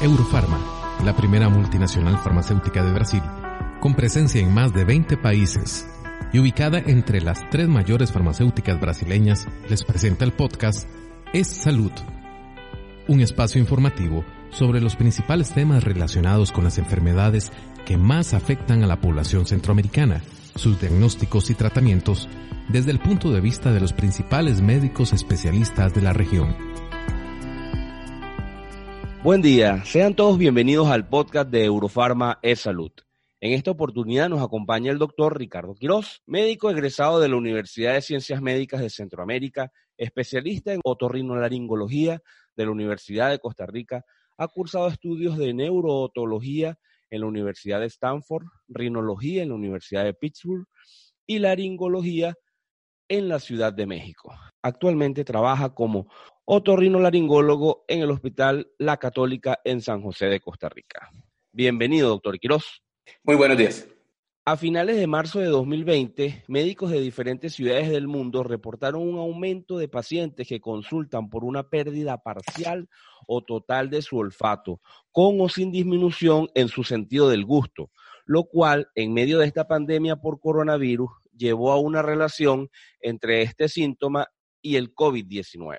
Eurofarma, la primera multinacional farmacéutica de Brasil, con presencia en más de 20 países y ubicada entre las tres mayores farmacéuticas brasileñas, les presenta el podcast Es Salud, un espacio informativo sobre los principales temas relacionados con las enfermedades que más afectan a la población centroamericana, sus diagnósticos y tratamientos desde el punto de vista de los principales médicos especialistas de la región. Buen día, sean todos bienvenidos al podcast de Eurofarma e Salud. En esta oportunidad nos acompaña el doctor Ricardo Quirós, médico egresado de la Universidad de Ciencias Médicas de Centroamérica, especialista en otorrinolaringología de la Universidad de Costa Rica, ha cursado estudios de neurootología en la Universidad de Stanford, rinología en la Universidad de Pittsburgh y laringología en la Ciudad de México. Actualmente trabaja como otorrinolaringólogo en el Hospital La Católica en San José de Costa Rica. Bienvenido, doctor Quirós. Muy buenos días. A finales de marzo de 2020, médicos de diferentes ciudades del mundo reportaron un aumento de pacientes que consultan por una pérdida parcial o total de su olfato, con o sin disminución en su sentido del gusto, lo cual, en medio de esta pandemia por coronavirus, llevó a una relación entre este síntoma y el COVID-19.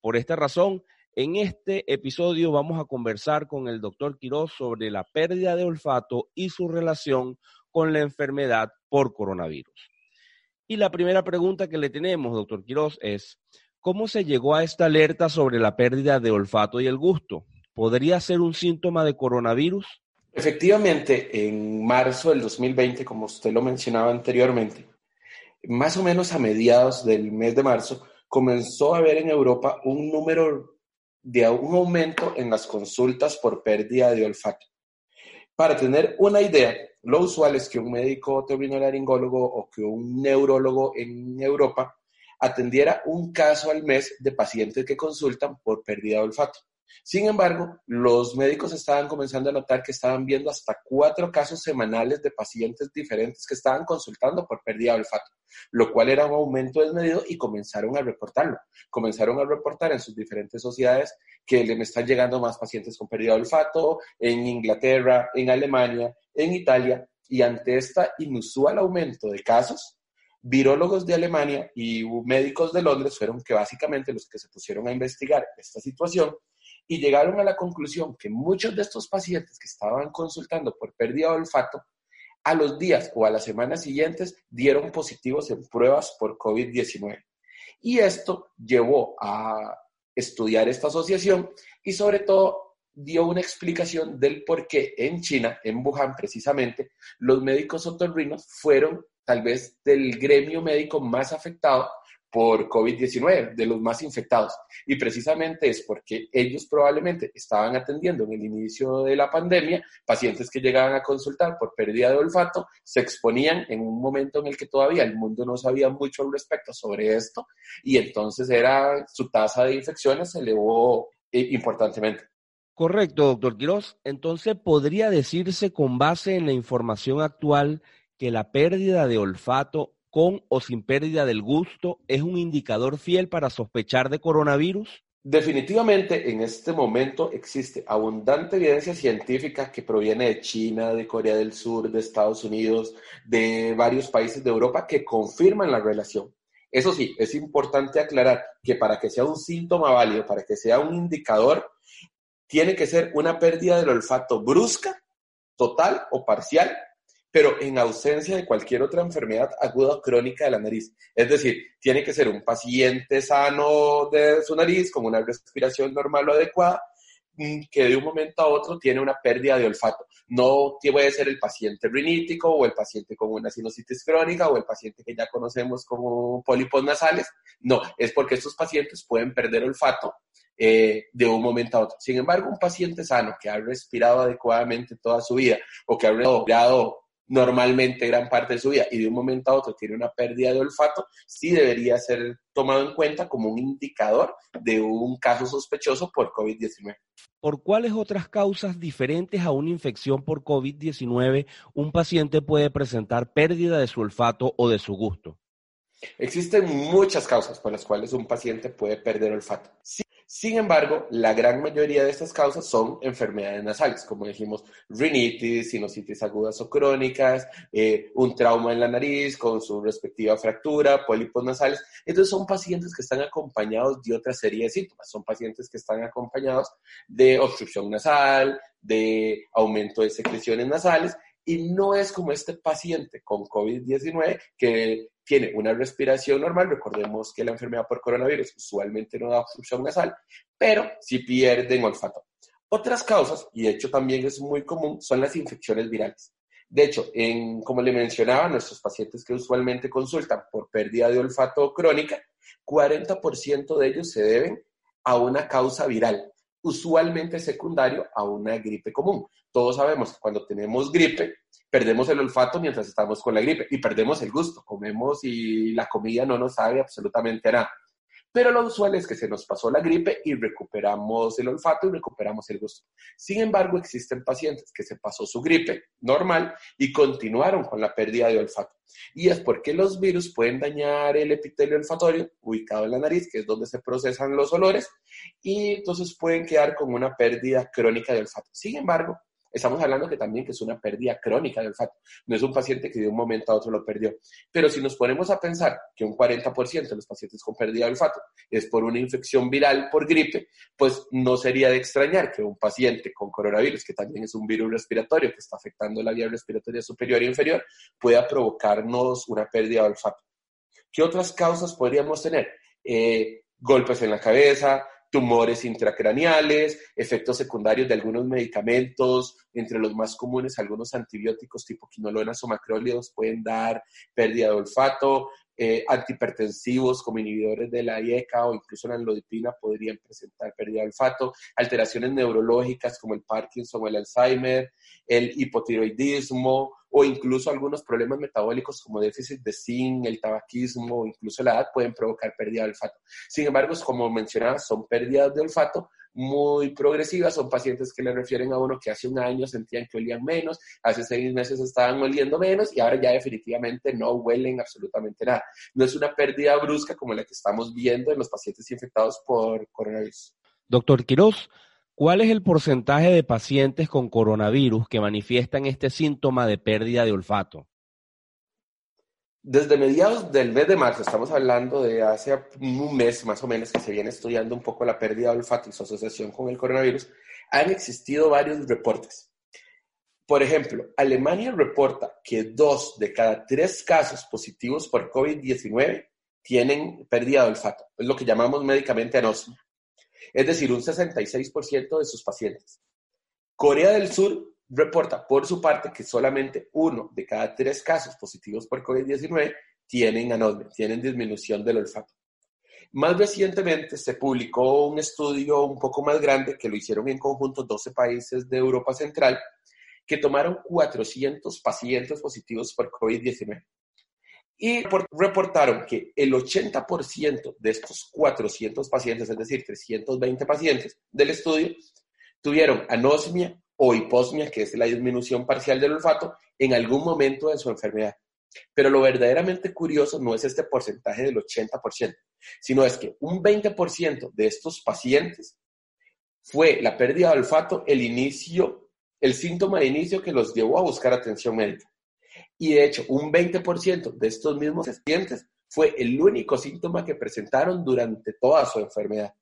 Por esta razón, en este episodio vamos a conversar con el doctor Quiroz sobre la pérdida de olfato y su relación con la enfermedad por coronavirus. Y la primera pregunta que le tenemos, doctor Quiroz, es, ¿cómo se llegó a esta alerta sobre la pérdida de olfato y el gusto? ¿Podría ser un síntoma de coronavirus? Efectivamente, en marzo del 2020, como usted lo mencionaba anteriormente, más o menos a mediados del mes de marzo, comenzó a haber en Europa un número de un aumento en las consultas por pérdida de olfato. Para tener una idea, lo usual es que un médico otorrinolaringólogo o que un neurólogo en Europa atendiera un caso al mes de pacientes que consultan por pérdida de olfato. Sin embargo, los médicos estaban comenzando a notar que estaban viendo hasta cuatro casos semanales de pacientes diferentes que estaban consultando por pérdida de olfato, lo cual era un aumento desmedido y comenzaron a reportarlo. Comenzaron a reportar en sus diferentes sociedades que le están llegando más pacientes con pérdida de olfato en Inglaterra, en Alemania, en Italia, y ante este inusual aumento de casos, virólogos de Alemania y médicos de Londres fueron que básicamente los que se pusieron a investigar esta situación y llegaron a la conclusión que muchos de estos pacientes que estaban consultando por pérdida de olfato, a los días o a las semanas siguientes dieron positivos en pruebas por COVID-19. Y esto llevó a estudiar esta asociación y sobre todo dio una explicación del por qué en China, en Wuhan precisamente, los médicos otorrinos fueron tal vez del gremio médico más afectado por COVID-19, de los más infectados. Y precisamente es porque ellos probablemente estaban atendiendo en el inicio de la pandemia pacientes que llegaban a consultar por pérdida de olfato, se exponían en un momento en el que todavía el mundo no sabía mucho al respecto sobre esto y entonces era su tasa de infecciones se elevó eh, importantemente. Correcto, doctor Quiroz. Entonces, ¿podría decirse con base en la información actual que la pérdida de olfato con o sin pérdida del gusto es un indicador fiel para sospechar de coronavirus? Definitivamente en este momento existe abundante evidencia científica que proviene de China, de Corea del Sur, de Estados Unidos, de varios países de Europa que confirman la relación. Eso sí, es importante aclarar que para que sea un síntoma válido, para que sea un indicador, tiene que ser una pérdida del olfato brusca, total o parcial pero en ausencia de cualquier otra enfermedad aguda o crónica de la nariz. Es decir, tiene que ser un paciente sano de su nariz, con una respiración normal o adecuada, mm, que de un momento a otro tiene una pérdida de olfato. No puede ser el paciente rinítico o el paciente con una sinusitis crónica o el paciente que ya conocemos como pólipos nasales. No, es porque estos pacientes pueden perder olfato eh, de un momento a otro. Sin embargo, un paciente sano que ha respirado adecuadamente toda su vida o que ha respirado normalmente gran parte de su vida y de un momento a otro tiene una pérdida de olfato, sí debería ser tomado en cuenta como un indicador de un caso sospechoso por COVID-19. ¿Por cuáles otras causas diferentes a una infección por COVID-19 un paciente puede presentar pérdida de su olfato o de su gusto? Existen muchas causas por las cuales un paciente puede perder olfato. Sin embargo, la gran mayoría de estas causas son enfermedades nasales, como dijimos, rinitis, sinusitis agudas o crónicas, eh, un trauma en la nariz con su respectiva fractura, pólipos nasales. Entonces son pacientes que están acompañados de otra serie de síntomas. Son pacientes que están acompañados de obstrucción nasal, de aumento de secreciones nasales y no es como este paciente con COVID-19 que tiene una respiración normal. Recordemos que la enfermedad por coronavirus usualmente no da obstrucción nasal, pero sí pierden olfato. Otras causas, y de hecho también es muy común, son las infecciones virales. De hecho, en, como le mencionaba, nuestros pacientes que usualmente consultan por pérdida de olfato crónica, 40% de ellos se deben a una causa viral usualmente secundario a una gripe común. Todos sabemos que cuando tenemos gripe, perdemos el olfato mientras estamos con la gripe y perdemos el gusto. Comemos y la comida no nos sabe absolutamente nada. Pero lo usual es que se nos pasó la gripe y recuperamos el olfato y recuperamos el gusto. Sin embargo, existen pacientes que se pasó su gripe normal y continuaron con la pérdida de olfato. Y es porque los virus pueden dañar el epitelio olfatorio ubicado en la nariz, que es donde se procesan los olores, y entonces pueden quedar con una pérdida crónica de olfato. Sin embargo, Estamos hablando que también que es una pérdida crónica del olfato. No es un paciente que de un momento a otro lo perdió. Pero si nos ponemos a pensar que un 40% de los pacientes con pérdida de olfato es por una infección viral por gripe, pues no sería de extrañar que un paciente con coronavirus, que también es un virus respiratorio que está afectando la vía respiratoria superior e inferior, pueda provocarnos una pérdida de olfato. ¿Qué otras causas podríamos tener? Eh, golpes en la cabeza, tumores intracraneales, efectos secundarios de algunos medicamentos, entre los más comunes algunos antibióticos tipo quinolonas o macrólidos pueden dar pérdida de olfato, eh, como inhibidores de la IECA o incluso la anlodipina podrían presentar pérdida de olfato, alteraciones neurológicas como el Parkinson o el Alzheimer, el hipotiroidismo o incluso algunos problemas metabólicos como déficit de zinc, el tabaquismo o incluso la edad pueden provocar pérdida de olfato. Sin embargo, como mencionaba, son pérdidas de olfato muy progresivas, son pacientes que le refieren a uno que hace un año sentían que olían menos, hace seis meses estaban oliendo menos y ahora ya definitivamente no huelen absolutamente nada. No es una pérdida brusca como la que estamos viendo en los pacientes infectados por coronavirus. Doctor Quiroz, ¿cuál es el porcentaje de pacientes con coronavirus que manifiestan este síntoma de pérdida de olfato? Desde mediados del mes de marzo, estamos hablando de hace un mes más o menos que se viene estudiando un poco la pérdida de olfato y su asociación con el coronavirus, han existido varios reportes. Por ejemplo, Alemania reporta que dos de cada tres casos positivos por COVID-19 tienen pérdida de olfato. Es lo que llamamos médicamente anosmia. Es decir, un 66% de sus pacientes. Corea del Sur reporta por su parte que solamente uno de cada tres casos positivos por COVID-19 tienen anosmia, tienen disminución del olfato. Más recientemente se publicó un estudio un poco más grande que lo hicieron en conjunto 12 países de Europa Central que tomaron 400 pacientes positivos por COVID-19 y reportaron que el 80% de estos 400 pacientes, es decir, 320 pacientes del estudio, tuvieron anosmia o hiposmia, que es la disminución parcial del olfato, en algún momento de su enfermedad. Pero lo verdaderamente curioso no es este porcentaje del 80%, sino es que un 20% de estos pacientes fue la pérdida de olfato el inicio, el síntoma de inicio que los llevó a buscar atención médica. Y de hecho, un 20% de estos mismos pacientes fue el único síntoma que presentaron durante toda su enfermedad.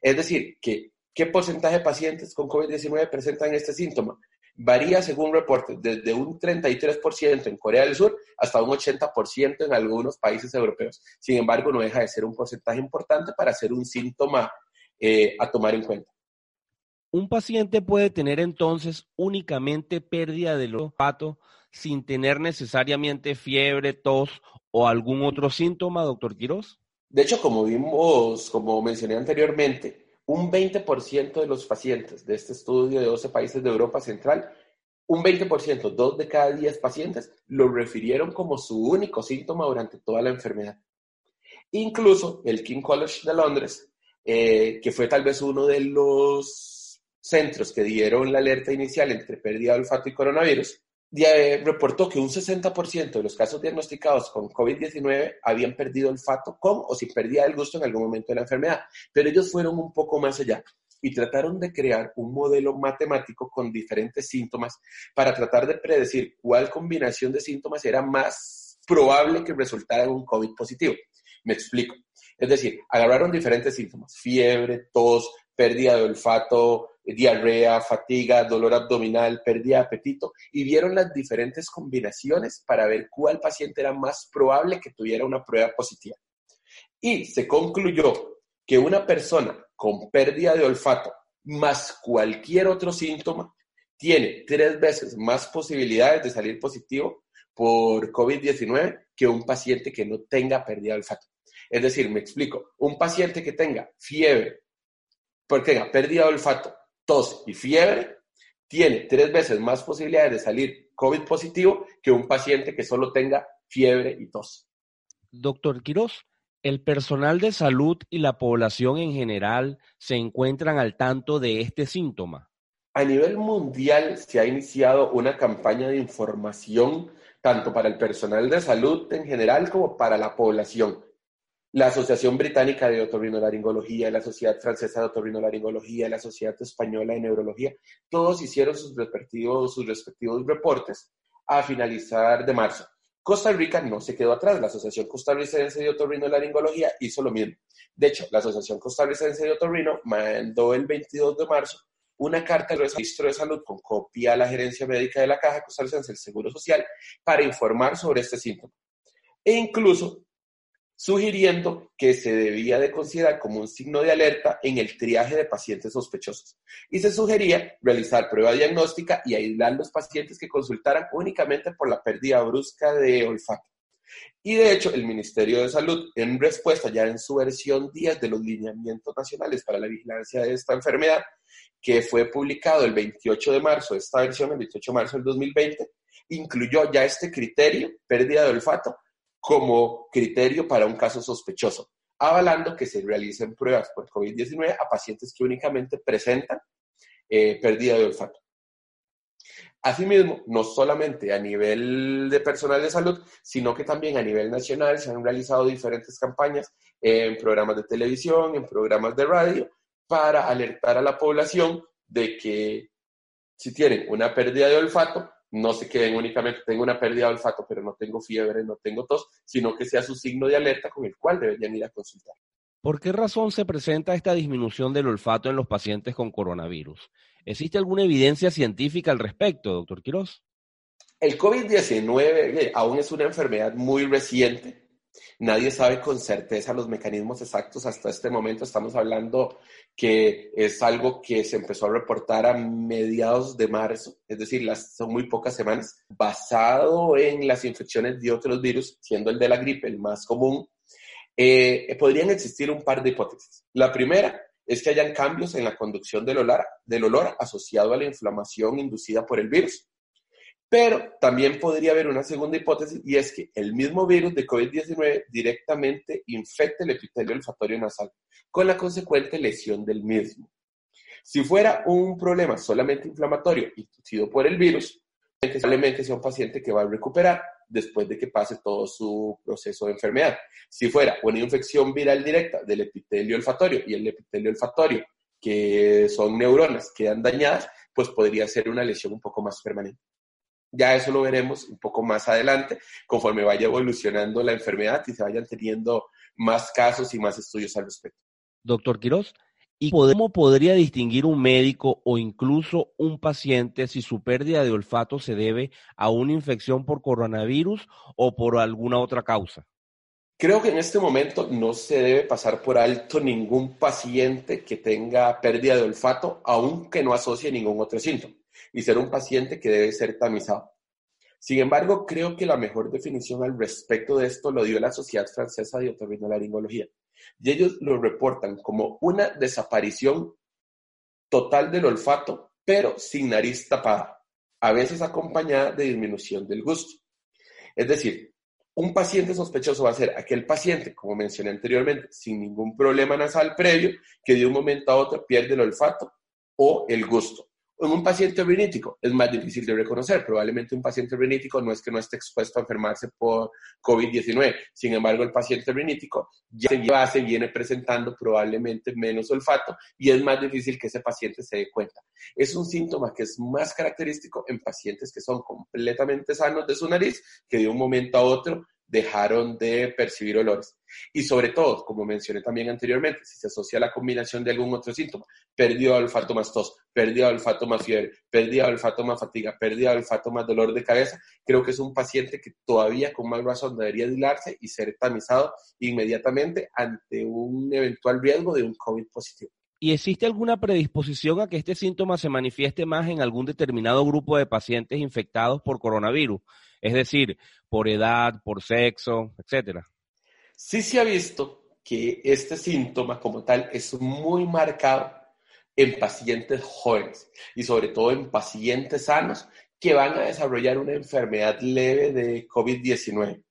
Es decir, que ¿Qué porcentaje de pacientes con COVID-19 presentan este síntoma? Varía según reportes, desde un 33% en Corea del Sur hasta un 80% en algunos países europeos. Sin embargo, no deja de ser un porcentaje importante para ser un síntoma eh, a tomar en cuenta. Un paciente puede tener entonces únicamente pérdida del olfato sin tener necesariamente fiebre, tos o algún otro síntoma, doctor Quiroz. De hecho, como vimos, como mencioné anteriormente, un 20% de los pacientes de este estudio de 12 países de Europa Central, un 20%, dos de cada 10 pacientes, lo refirieron como su único síntoma durante toda la enfermedad. Incluso el King College de Londres, eh, que fue tal vez uno de los centros que dieron la alerta inicial entre pérdida de olfato y coronavirus, reportó que un 60% de los casos diagnosticados con COVID-19 habían perdido olfato con o sin pérdida del gusto en algún momento de la enfermedad. Pero ellos fueron un poco más allá y trataron de crear un modelo matemático con diferentes síntomas para tratar de predecir cuál combinación de síntomas era más probable que resultara en un COVID positivo. Me explico. Es decir, agarraron diferentes síntomas, fiebre, tos, pérdida de olfato, diarrea, fatiga, dolor abdominal, pérdida de apetito, y vieron las diferentes combinaciones para ver cuál paciente era más probable que tuviera una prueba positiva. Y se concluyó que una persona con pérdida de olfato más cualquier otro síntoma tiene tres veces más posibilidades de salir positivo por COVID-19 que un paciente que no tenga pérdida de olfato. Es decir, me explico, un paciente que tenga fiebre, porque tenga pérdida de olfato, tos y fiebre, tiene tres veces más posibilidades de salir COVID positivo que un paciente que solo tenga fiebre y tos. Doctor Quiroz, ¿el personal de salud y la población en general se encuentran al tanto de este síntoma? A nivel mundial se ha iniciado una campaña de información tanto para el personal de salud en general como para la población la Asociación Británica de Otorrinolaringología, la Sociedad Francesa de Otorrinolaringología, la Sociedad Española de Neurología, todos hicieron sus respectivos, reportes a finalizar de marzo. Costa Rica no se quedó atrás. La Asociación Costarricense de Otorrinolaringología hizo lo mismo. De hecho, la Asociación Costarricense de Otorrino mandó el 22 de marzo una carta al registro de salud con copia a la gerencia médica de la Caja Costarricense del Seguro Social para informar sobre este síntoma. E incluso sugiriendo que se debía de considerar como un signo de alerta en el triaje de pacientes sospechosos. Y se sugería realizar prueba diagnóstica y aislar los pacientes que consultaran únicamente por la pérdida brusca de olfato. Y de hecho, el Ministerio de Salud, en respuesta ya en su versión 10 de los lineamientos nacionales para la vigilancia de esta enfermedad, que fue publicado el 28 de marzo, esta versión, el 28 de marzo del 2020, incluyó ya este criterio, pérdida de olfato, como criterio para un caso sospechoso, avalando que se realicen pruebas por COVID-19 a pacientes que únicamente presentan eh, pérdida de olfato. Asimismo, no solamente a nivel de personal de salud, sino que también a nivel nacional se han realizado diferentes campañas en programas de televisión, en programas de radio, para alertar a la población de que si tienen una pérdida de olfato, no se queden únicamente, tengo una pérdida de olfato, pero no tengo fiebre, no tengo tos, sino que sea su signo de alerta con el cual deberían ir a consultar. ¿Por qué razón se presenta esta disminución del olfato en los pacientes con coronavirus? ¿Existe alguna evidencia científica al respecto, doctor Quiroz? El COVID-19 aún es una enfermedad muy reciente Nadie sabe con certeza los mecanismos exactos hasta este momento. Estamos hablando que es algo que se empezó a reportar a mediados de marzo, es decir, las, son muy pocas semanas, basado en las infecciones de otros virus, siendo el de la gripe el más común. Eh, podrían existir un par de hipótesis. La primera es que hayan cambios en la conducción del olor, del olor asociado a la inflamación inducida por el virus. Pero también podría haber una segunda hipótesis y es que el mismo virus de COVID-19 directamente infecte el epitelio olfatorio nasal, con la consecuente lesión del mismo. Si fuera un problema solamente inflamatorio inducido por el virus, probablemente sea un paciente que va a recuperar después de que pase todo su proceso de enfermedad. Si fuera una infección viral directa del epitelio olfatorio y el epitelio olfatorio, que son neuronas, quedan dañadas, pues podría ser una lesión un poco más permanente. Ya eso lo veremos un poco más adelante, conforme vaya evolucionando la enfermedad y se vayan teniendo más casos y más estudios al respecto. Doctor Quiroz, ¿y cómo podría distinguir un médico o incluso un paciente si su pérdida de olfato se debe a una infección por coronavirus o por alguna otra causa? Creo que en este momento no se debe pasar por alto ningún paciente que tenga pérdida de olfato, aunque no asocie ningún otro síntoma y ser un paciente que debe ser tamizado. Sin embargo, creo que la mejor definición al respecto de esto lo dio la Sociedad Francesa de Otorrinolaringología, Y ellos lo reportan como una desaparición total del olfato, pero sin nariz tapada, a veces acompañada de disminución del gusto. Es decir, un paciente sospechoso va a ser aquel paciente, como mencioné anteriormente, sin ningún problema nasal previo, que de un momento a otro pierde el olfato o el gusto. En un paciente rinítico es más difícil de reconocer. Probablemente un paciente rinítico no es que no esté expuesto a enfermarse por COVID-19. Sin embargo, el paciente rinítico ya se viene presentando probablemente menos olfato y es más difícil que ese paciente se dé cuenta. Es un síntoma que es más característico en pacientes que son completamente sanos de su nariz, que de un momento a otro dejaron de percibir olores. Y sobre todo, como mencioné también anteriormente, si se asocia a la combinación de algún otro síntoma, pérdida de olfato más tos, pérdida de olfato más fiebre, pérdida de olfato más fatiga, pérdida de olfato más dolor de cabeza, creo que es un paciente que todavía con más razón debería aislarse y ser tamizado inmediatamente ante un eventual riesgo de un COVID positivo. ¿Y existe alguna predisposición a que este síntoma se manifieste más en algún determinado grupo de pacientes infectados por coronavirus? Es decir, por edad, por sexo, etcétera. Sí se ha visto que este síntoma como tal es muy marcado en pacientes jóvenes y sobre todo en pacientes sanos que van a desarrollar una enfermedad leve de COVID-19.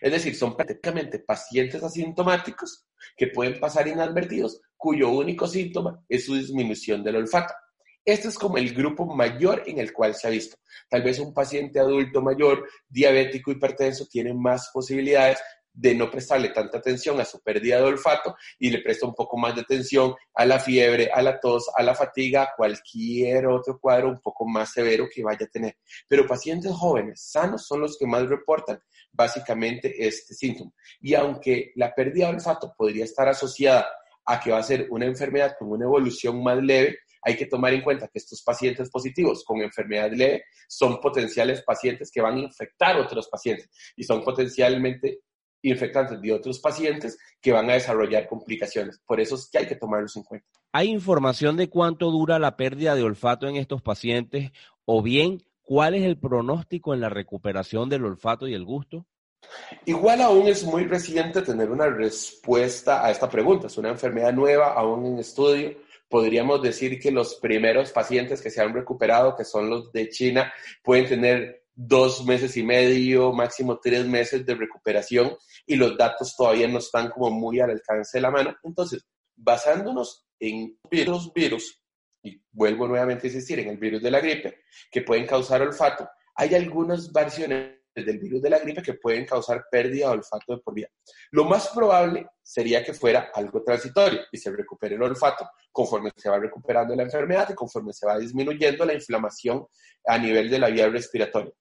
Es decir, son prácticamente pacientes asintomáticos que pueden pasar inadvertidos, cuyo único síntoma es su disminución del olfato. Este es como el grupo mayor en el cual se ha visto. Tal vez un paciente adulto mayor, diabético, hipertenso, tiene más posibilidades de no prestarle tanta atención a su pérdida de olfato y le presta un poco más de atención a la fiebre, a la tos, a la fatiga, a cualquier otro cuadro un poco más severo que vaya a tener. Pero pacientes jóvenes, sanos, son los que más reportan básicamente este síntoma. Y aunque la pérdida de olfato podría estar asociada a que va a ser una enfermedad con una evolución más leve, hay que tomar en cuenta que estos pacientes positivos con enfermedad leve son potenciales pacientes que van a infectar a otros pacientes y son potencialmente infectantes de otros pacientes que van a desarrollar complicaciones. Por eso es que hay que tomarlos en cuenta. ¿Hay información de cuánto dura la pérdida de olfato en estos pacientes o bien cuál es el pronóstico en la recuperación del olfato y el gusto? Igual aún es muy reciente tener una respuesta a esta pregunta. Es una enfermedad nueva, aún en estudio podríamos decir que los primeros pacientes que se han recuperado, que son los de China, pueden tener dos meses y medio, máximo tres meses de recuperación y los datos todavía no están como muy al alcance de la mano. Entonces, basándonos en virus, virus, y vuelvo nuevamente a insistir en el virus de la gripe, que pueden causar olfato, hay algunas versiones del virus de la gripe que pueden causar pérdida de olfato de por vida. Lo más probable sería que fuera algo transitorio y se recupere el olfato conforme se va recuperando la enfermedad y conforme se va disminuyendo la inflamación a nivel de la vía respiratoria.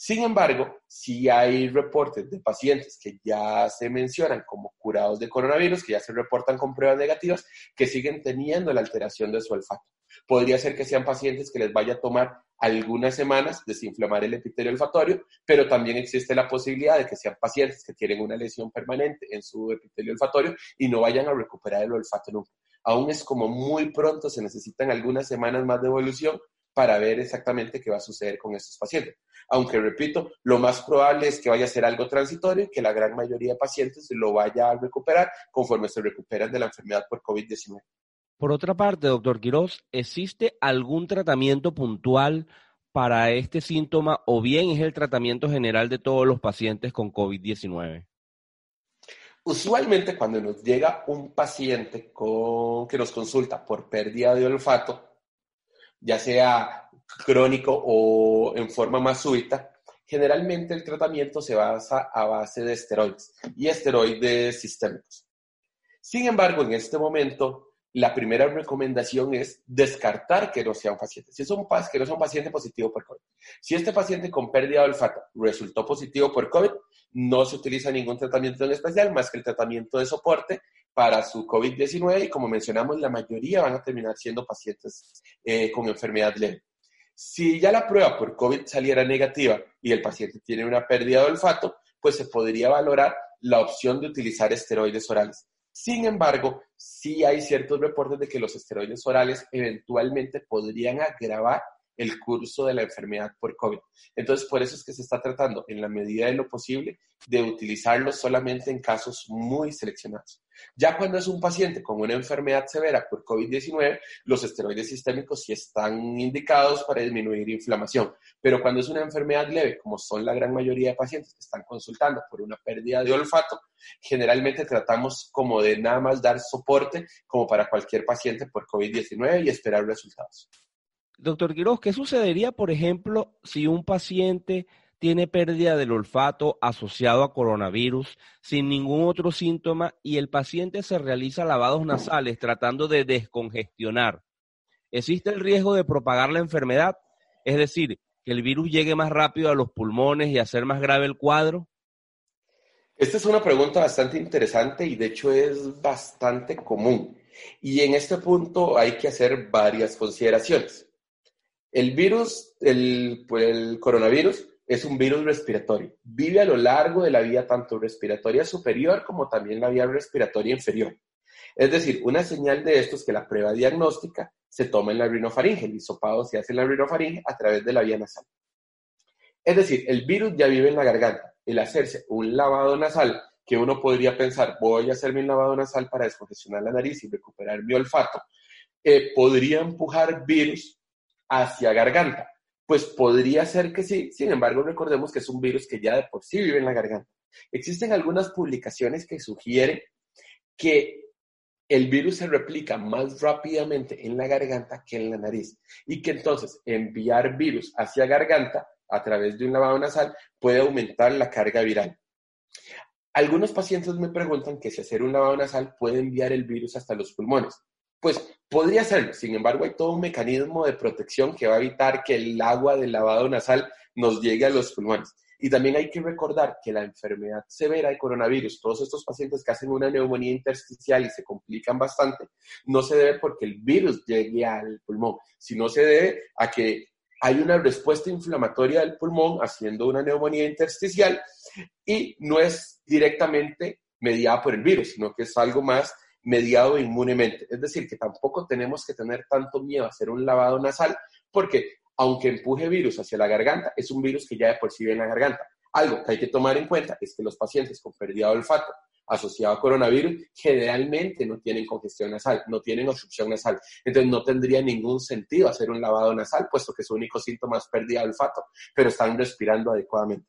Sin embargo, si hay reportes de pacientes que ya se mencionan como curados de coronavirus, que ya se reportan con pruebas negativas, que siguen teniendo la alteración de su olfato. Podría ser que sean pacientes que les vaya a tomar algunas semanas desinflamar el epitelio olfatorio, pero también existe la posibilidad de que sean pacientes que tienen una lesión permanente en su epitelio olfatorio y no vayan a recuperar el olfato nunca. Aún es como muy pronto, se necesitan algunas semanas más de evolución para ver exactamente qué va a suceder con estos pacientes. Aunque, repito, lo más probable es que vaya a ser algo transitorio y que la gran mayoría de pacientes lo vaya a recuperar conforme se recuperan de la enfermedad por COVID-19. Por otra parte, doctor Quiroz, ¿existe algún tratamiento puntual para este síntoma o bien es el tratamiento general de todos los pacientes con COVID-19? Usualmente cuando nos llega un paciente con, que nos consulta por pérdida de olfato, ya sea crónico o en forma más súbita, generalmente el tratamiento se basa a base de esteroides y esteroides sistémicos. Sin embargo, en este momento la primera recomendación es descartar que no sea un paciente. Si es un, que no sea un paciente positivo por COVID. Si este paciente con pérdida de olfato resultó positivo por COVID, no se utiliza ningún tratamiento en especial más que el tratamiento de soporte para su COVID-19 y como mencionamos, la mayoría van a terminar siendo pacientes eh, con enfermedad leve. Si ya la prueba por COVID saliera negativa y el paciente tiene una pérdida de olfato, pues se podría valorar la opción de utilizar esteroides orales. Sin embargo, sí hay ciertos reportes de que los esteroides orales eventualmente podrían agravar el curso de la enfermedad por COVID. Entonces, por eso es que se está tratando, en la medida de lo posible, de utilizarlo solamente en casos muy seleccionados. Ya cuando es un paciente con una enfermedad severa por COVID-19, los esteroides sistémicos sí están indicados para disminuir inflamación. Pero cuando es una enfermedad leve, como son la gran mayoría de pacientes que están consultando por una pérdida de olfato, generalmente tratamos como de nada más dar soporte como para cualquier paciente por COVID-19 y esperar resultados. Doctor Quiroz, ¿qué sucedería, por ejemplo, si un paciente tiene pérdida del olfato asociado a coronavirus sin ningún otro síntoma y el paciente se realiza lavados nasales tratando de descongestionar. ¿Existe el riesgo de propagar la enfermedad? Es decir, que el virus llegue más rápido a los pulmones y hacer más grave el cuadro. Esta es una pregunta bastante interesante y de hecho es bastante común. Y en este punto hay que hacer varias consideraciones. El virus, el, pues, el coronavirus, es un virus respiratorio. Vive a lo largo de la vía tanto respiratoria superior como también la vía respiratoria inferior. Es decir, una señal de esto es que la prueba diagnóstica se toma en la rinofaringe, el hisopado se hace en la rinofaringe a través de la vía nasal. Es decir, el virus ya vive en la garganta. El hacerse un lavado nasal, que uno podría pensar, voy a hacerme un lavado nasal para descongestionar la nariz y recuperar mi olfato, eh, podría empujar virus hacia garganta. Pues podría ser que sí, sin embargo recordemos que es un virus que ya de por sí vive en la garganta. Existen algunas publicaciones que sugieren que el virus se replica más rápidamente en la garganta que en la nariz y que entonces enviar virus hacia garganta a través de un lavado nasal puede aumentar la carga viral. Algunos pacientes me preguntan que si hacer un lavado nasal puede enviar el virus hasta los pulmones. Pues podría serlo, sin embargo hay todo un mecanismo de protección que va a evitar que el agua del lavado nasal nos llegue a los pulmones. Y también hay que recordar que la enfermedad severa de coronavirus, todos estos pacientes que hacen una neumonía intersticial y se complican bastante, no se debe porque el virus llegue al pulmón, sino se debe a que hay una respuesta inflamatoria del pulmón haciendo una neumonía intersticial y no es directamente mediada por el virus, sino que es algo más mediado inmunemente. Es decir, que tampoco tenemos que tener tanto miedo a hacer un lavado nasal, porque aunque empuje virus hacia la garganta, es un virus que ya de por sí viene en la garganta. Algo que hay que tomar en cuenta es que los pacientes con pérdida de olfato asociado a coronavirus generalmente no tienen congestión nasal, no tienen obstrucción nasal. Entonces no tendría ningún sentido hacer un lavado nasal, puesto que su único síntoma es pérdida de olfato, pero están respirando adecuadamente.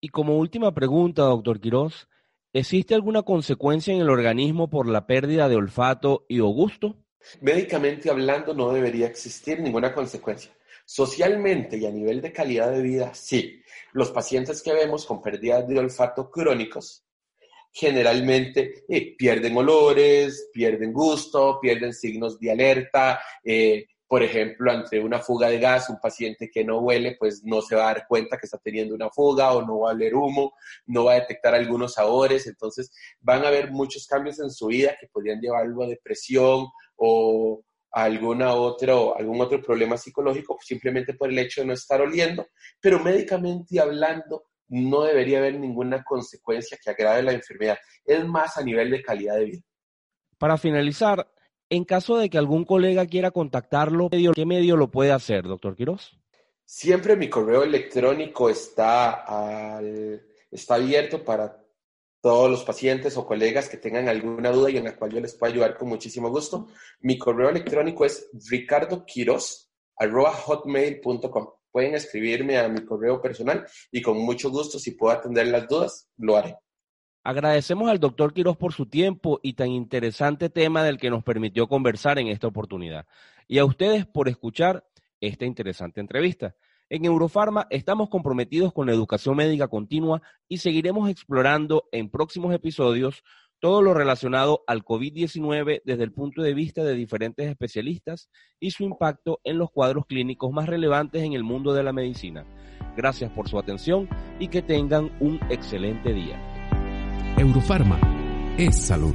Y como última pregunta, doctor Quiroz, ¿Existe alguna consecuencia en el organismo por la pérdida de olfato y o gusto? Médicamente hablando, no debería existir ninguna consecuencia. Socialmente y a nivel de calidad de vida, sí. Los pacientes que vemos con pérdidas de olfato crónicos generalmente eh, pierden olores, pierden gusto, pierden signos de alerta, eh, por ejemplo, ante una fuga de gas, un paciente que no huele, pues no se va a dar cuenta que está teniendo una fuga o no va a oler humo, no va a detectar algunos sabores, entonces van a haber muchos cambios en su vida que podrían llevarlo a depresión o a alguna otro, algún otro problema psicológico simplemente por el hecho de no estar oliendo, pero médicamente hablando no debería haber ninguna consecuencia que agrave la enfermedad, es más a nivel de calidad de vida. Para finalizar, en caso de que algún colega quiera contactarlo, ¿qué medio lo puede hacer, doctor Quiroz? Siempre mi correo electrónico está, está abierto para todos los pacientes o colegas que tengan alguna duda y en la cual yo les pueda ayudar con muchísimo gusto. Mi correo electrónico es ricardoquiros.hotmail.com. Pueden escribirme a mi correo personal y con mucho gusto, si puedo atender las dudas, lo haré. Agradecemos al doctor Quiroz por su tiempo y tan interesante tema del que nos permitió conversar en esta oportunidad. Y a ustedes por escuchar esta interesante entrevista. En Eurofarma estamos comprometidos con la educación médica continua y seguiremos explorando en próximos episodios todo lo relacionado al COVID-19 desde el punto de vista de diferentes especialistas y su impacto en los cuadros clínicos más relevantes en el mundo de la medicina. Gracias por su atención y que tengan un excelente día. Eurofarma es salud.